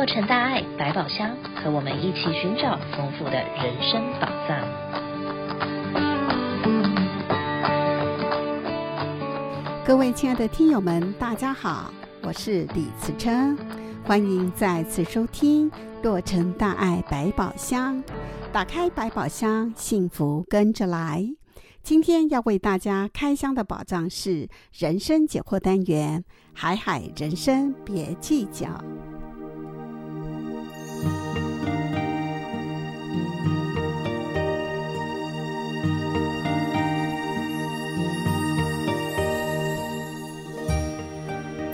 洛城大爱百宝箱，和我们一起寻找丰富的人生宝藏。各位亲爱的听友们，大家好，我是李慈琛，欢迎再次收听洛城大爱百宝箱。打开百宝箱，幸福跟着来。今天要为大家开箱的宝藏是人生解惑单元，海海人生别计较。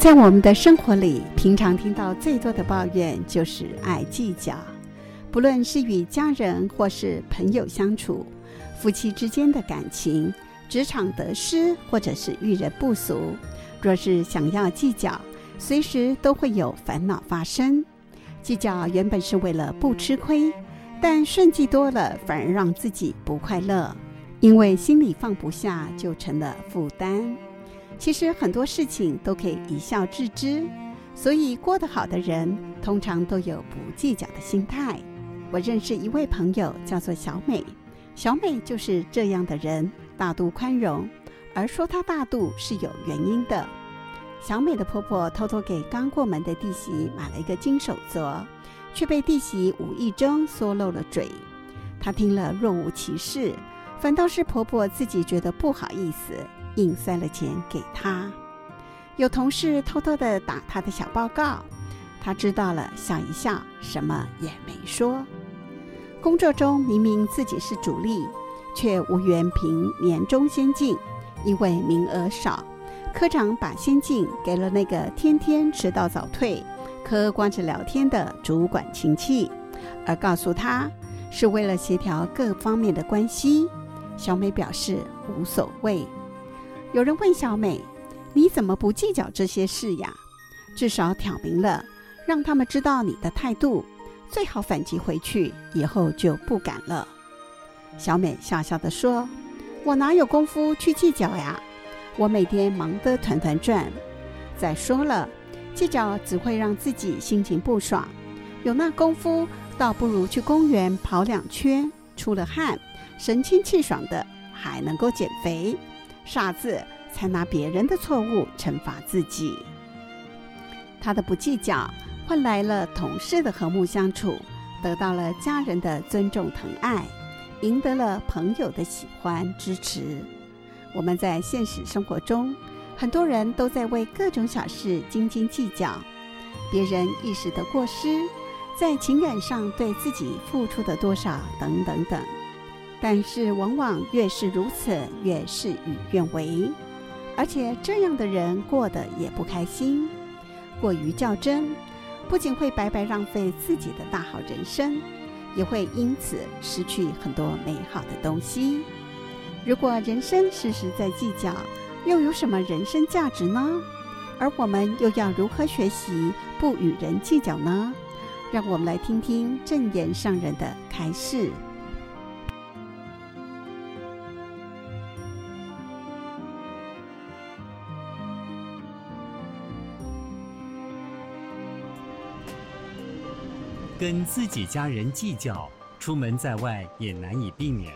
在我们的生活里，平常听到最多的抱怨就是爱计较。不论是与家人或是朋友相处，夫妻之间的感情、职场得失，或者是遇人不淑，若是想要计较，随时都会有烦恼发生。计较原本是为了不吃亏，但顺计多了，反而让自己不快乐，因为心里放不下，就成了负担。其实很多事情都可以一笑置之，所以过得好的人，通常都有不计较的心态。我认识一位朋友，叫做小美。小美就是这样的人，大度宽容。而说她大度是有原因的。小美的婆婆偷偷给刚过门的弟媳买了一个金手镯，却被弟媳无意中说漏了嘴。她听了若无其事，反倒是婆婆自己觉得不好意思，硬塞了钱给他。有同事偷偷的打他的小报告。他知道了，笑一笑，什么也没说。工作中明明自己是主力，却无缘评年终先进，因为名额少，科长把先进给了那个天天迟到早退、嗑瓜子聊天的主管亲戚，而告诉他是为了协调各方面的关系。小美表示无所谓。有人问小美：“你怎么不计较这些事呀？至少挑明了。”让他们知道你的态度，最好反击回去，以后就不敢了。小美笑笑地说：“我哪有功夫去计较呀？我每天忙得团团转。再说了，计较只会让自己心情不爽。有那功夫，倒不如去公园跑两圈，出了汗，神清气爽的，还能够减肥。傻子才拿别人的错误惩罚自己。他的不计较。”换来了同事的和睦相处，得到了家人的尊重疼爱，赢得了朋友的喜欢支持。我们在现实生活中，很多人都在为各种小事斤斤计较，别人一时的过失，在情感上对自己付出的多少等等等。但是往往越是如此，越事与愿违，而且这样的人过得也不开心，过于较真。不仅会白白浪费自己的大好人生，也会因此失去很多美好的东西。如果人生时时在计较，又有什么人生价值呢？而我们又要如何学习不与人计较呢？让我们来听听证言上人的开示。跟自己家人计较，出门在外也难以避免。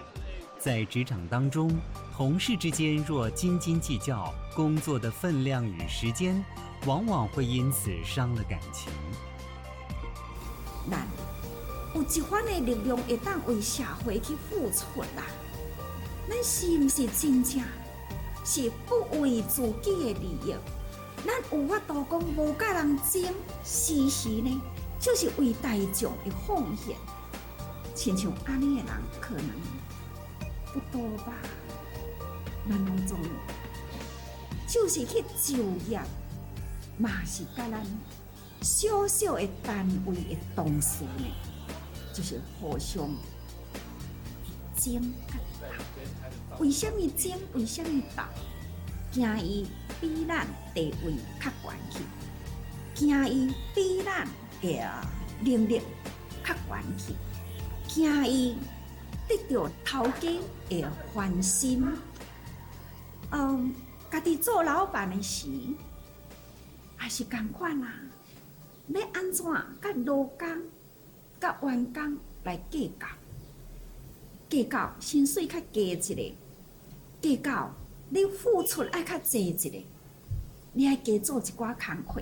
在职场当中，同事之间若斤斤计较，工作的分量与时间，往往会因此伤了感情。难，有一番的力量会当为社会去付出啦。咱是不是真正是不为自己的利益？咱有法度讲无甲人争，事实呢？就是为大众的奉献，亲像安尼的人可能不多吧？咱拢总就是去就业，嘛是甲咱小小的单位的同事呢，就是互相争。为什么争？为什么斗？惊伊比咱地位较悬去，惊伊比咱。个能力较悬去，惊伊得到头家的欢心。嗯，家己做老板的时，也是同款啦。要安怎甲劳工、甲员工来计较？计较薪水较低一个，计较你付出爱较济一个，你爱加做一寡工课，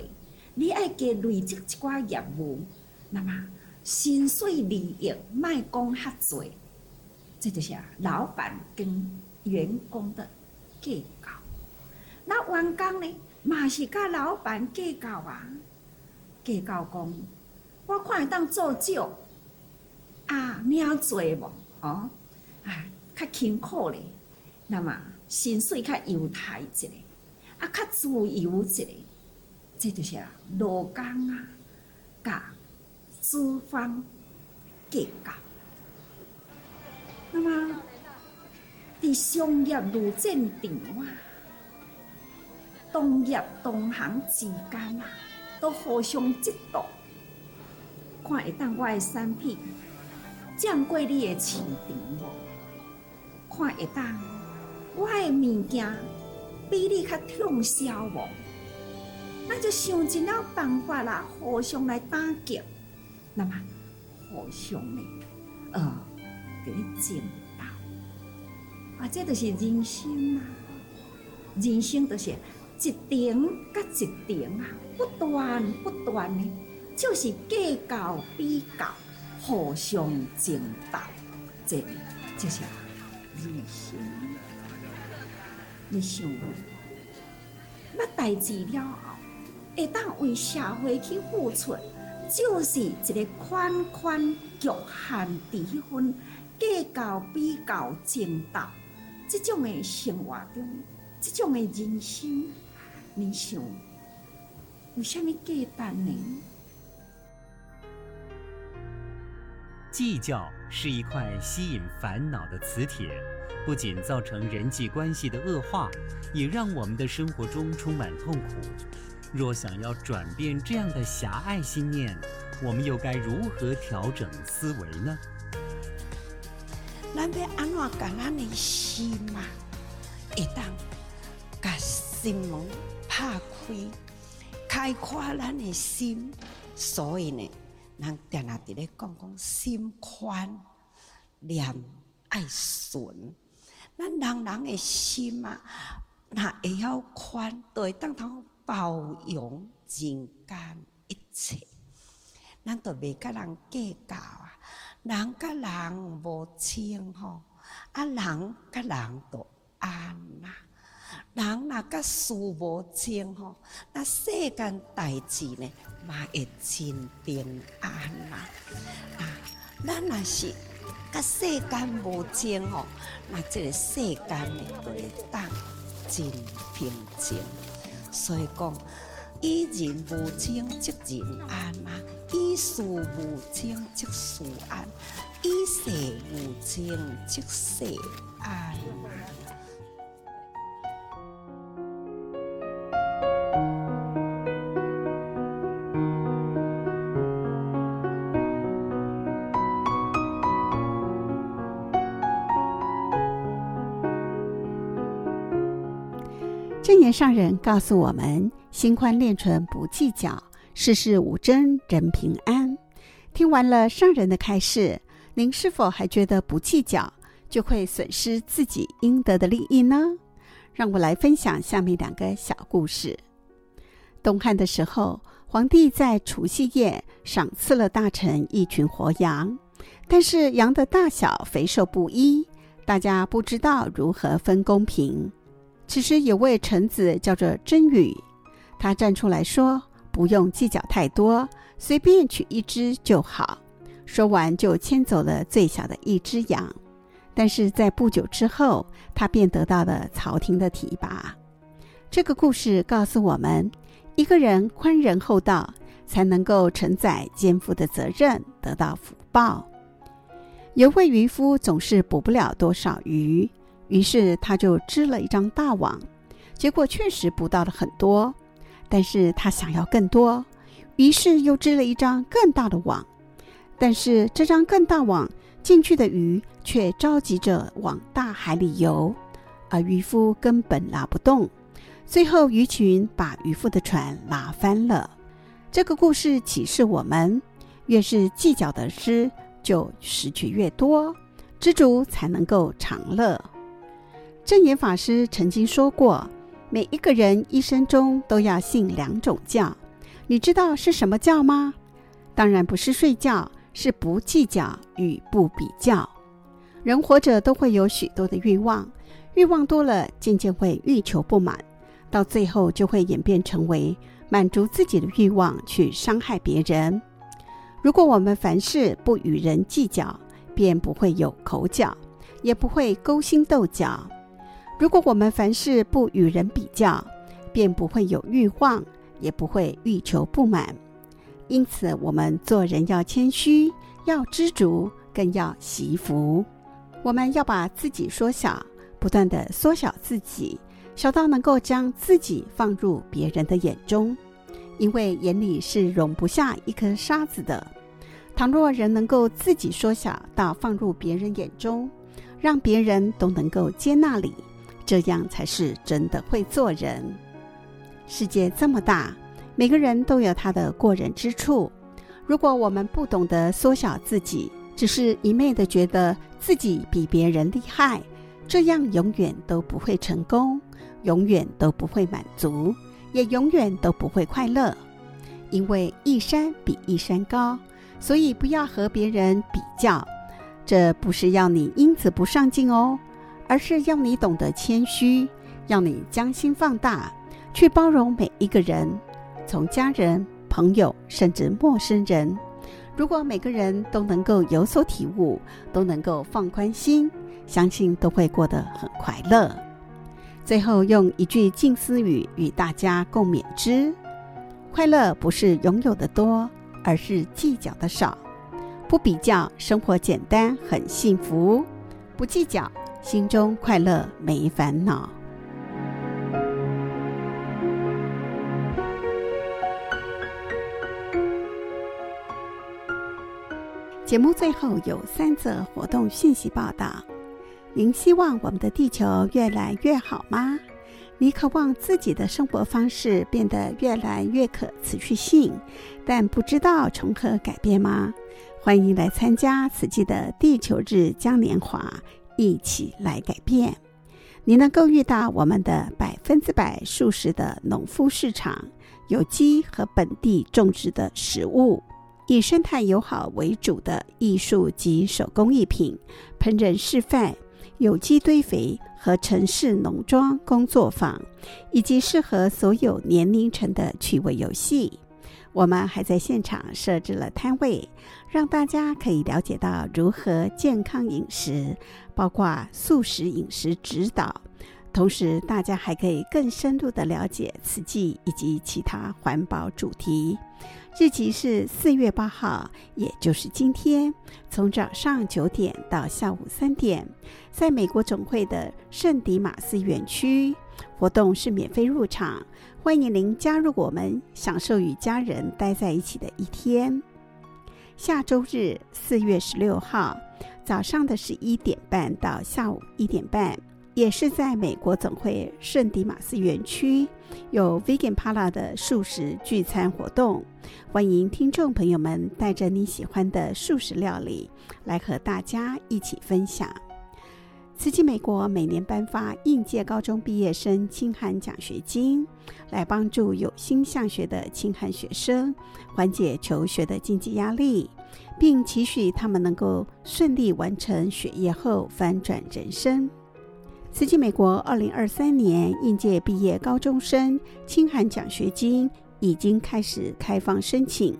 你爱加累积一寡业务，那么薪水利益卖讲较济，这就是老板跟员工的计较。那员工呢，嘛是甲老板计较啊，计较讲，我看会当做少啊，领做无哦。啊，较辛苦咧，那么薪水较优待一个，啊，较自由一个，这就是劳工啊，甲资方计较。那么，伫商业路战场啊，同业同行之间啊，都互相嫉妒，看会当我的产品占过你的市场无？看会当，我的物件比你较畅销无？那就想尽了办法啦，互相来打击，那么互相呢，呃，给你争斗，啊，这就是人生啊！人生就是一场甲一场啊，不断不断的，就是计较比较，互相争斗，这就是。人生，你想，那代志了，会当为社会去付出，就是一个宽宽局限之分，计较比较争斗，这种的生活中，这种的人生，你想，为什么简单呢？计较是一块吸引烦恼的磁铁，不仅造成人际关系的恶化，也让我们的生活中充满痛苦。若想要转变这样的狭隘心念，我们又该如何调整思维呢？咱要安怎把咱的心嘛，会当把心门打开，开阔咱的心，所以呢。人定定伫咧讲讲心宽，念爱顺。咱人人的心啊，若会晓宽，就会当通包容人间一切。咱都未甲人计较啊，人甲人无情吼，啊人甲人都安呐。人若甲事无情吼，那世间代志呢，嘛会真平安啦。啊，咱若是甲世间无情吼，那这个世间呢，都会当真平静。所以讲，以人无情则人安嘛，以事无情则事安，以世无情则世安。证严上人告诉我们：“心宽念纯不计较，世事无争人平安。”听完了上人的开示，您是否还觉得不计较就会损失自己应得的利益呢？让我来分享下面两个小故事。东汉的时候，皇帝在除夕夜赏赐了大臣一群活羊，但是羊的大小肥瘦不一，大家不知道如何分公平。此时有位臣子叫做曾宇，他站出来说：“不用计较太多，随便取一只就好。”说完就牵走了最小的一只羊。但是在不久之后，他便得到了朝廷的提拔。这个故事告诉我们，一个人宽仁厚道，才能够承载肩负的责任，得到福报。有位渔夫总是捕不了多少鱼。于是他就织了一张大网，结果确实捕到了很多，但是他想要更多，于是又织了一张更大的网，但是这张更大网进去的鱼却着急着往大海里游，而渔夫根本拉不动，最后鱼群把渔夫的船拉翻了。这个故事启示我们：越是计较的事，就失去越多，知足才能够长乐。证严法师曾经说过：“每一个人一生中都要信两种教，你知道是什么教吗？当然不是睡觉，是不计较与不比较。人活着都会有许多的欲望，欲望多了，渐渐会欲求不满，到最后就会演变成为满足自己的欲望去伤害别人。如果我们凡事不与人计较，便不会有口角，也不会勾心斗角。”如果我们凡事不与人比较，便不会有欲望，也不会欲求不满。因此，我们做人要谦虚，要知足，更要惜福。我们要把自己缩小，不断地缩小自己，小到能够将自己放入别人的眼中，因为眼里是容不下一颗沙子的。倘若人能够自己缩小到放入别人眼中，让别人都能够接纳你。这样才是真的会做人。世界这么大，每个人都有他的过人之处。如果我们不懂得缩小自己，只是一昧的觉得自己比别人厉害，这样永远都不会成功，永远都不会满足，也永远都不会快乐。因为一山比一山高，所以不要和别人比较。这不是要你因此不上进哦。而是要你懂得谦虚，要你将心放大，去包容每一个人，从家人、朋友，甚至陌生人。如果每个人都能够有所体悟，都能够放宽心，相信都会过得很快乐。最后用一句静思语与大家共勉之：快乐不是拥有的多，而是计较的少。不比较，生活简单，很幸福；不计较。心中快乐，没烦恼。节目最后有三则活动讯息报道：您希望我们的地球越来越好吗？你渴望自己的生活方式变得越来越可持续性，但不知道从何改变吗？欢迎来参加此季的地球日嘉年华。一起来改变，你能够遇到我们的百分之百素食的农夫市场，有机和本地种植的食物，以生态友好为主的艺术及手工艺品烹饪示范，有机堆肥和城市农庄工作坊，以及适合所有年龄层的趣味游戏。我们还在现场设置了摊位，让大家可以了解到如何健康饮食，包括素食饮食指导。同时，大家还可以更深入地了解此季以及其他环保主题。日期是四月八号，也就是今天，从早上九点到下午三点，在美国总会的圣迪马斯园区。活动是免费入场，欢迎您加入我们，享受与家人待在一起的一天。下周日四月十六号早上的十一点半到下午一点半，也是在美国总会圣迪马斯园区有 Vegan Pala 的素食聚餐活动，欢迎听众朋友们带着你喜欢的素食料理来和大家一起分享。慈济美国每年颁发应届高中毕业生清寒奖学金，来帮助有心向学的清寒学生缓解求学的经济压力，并期许他们能够顺利完成学业后翻转人生。慈济美国二零二三年应届毕业高中生清寒奖学金已经开始开放申请，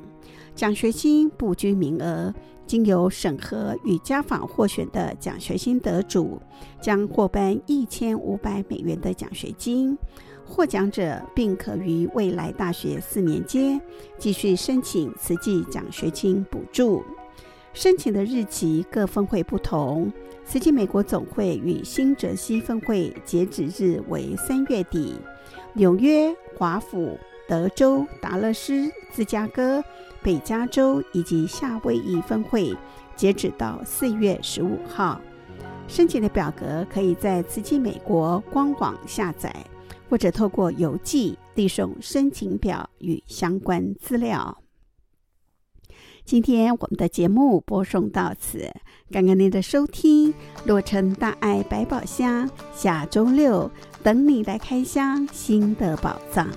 奖学金不拘名额。经由审核与家访获选的奖学金得主，将获颁一千五百美元的奖学金。获奖者并可于未来大学四年间继续申请慈济奖学金补助。申请的日期各分会不同，慈济美国总会与新泽西分会截止日为三月底。纽约、华府、德州、达勒斯、芝加哥。北加州以及夏威夷分会，截止到四月十五号，申请的表格可以在慈济美国官网下载，或者透过邮寄递送申请表与相关资料。今天我们的节目播送到此，感恩您的收听。洛城大爱百宝箱，下周六等你来开箱新的宝藏。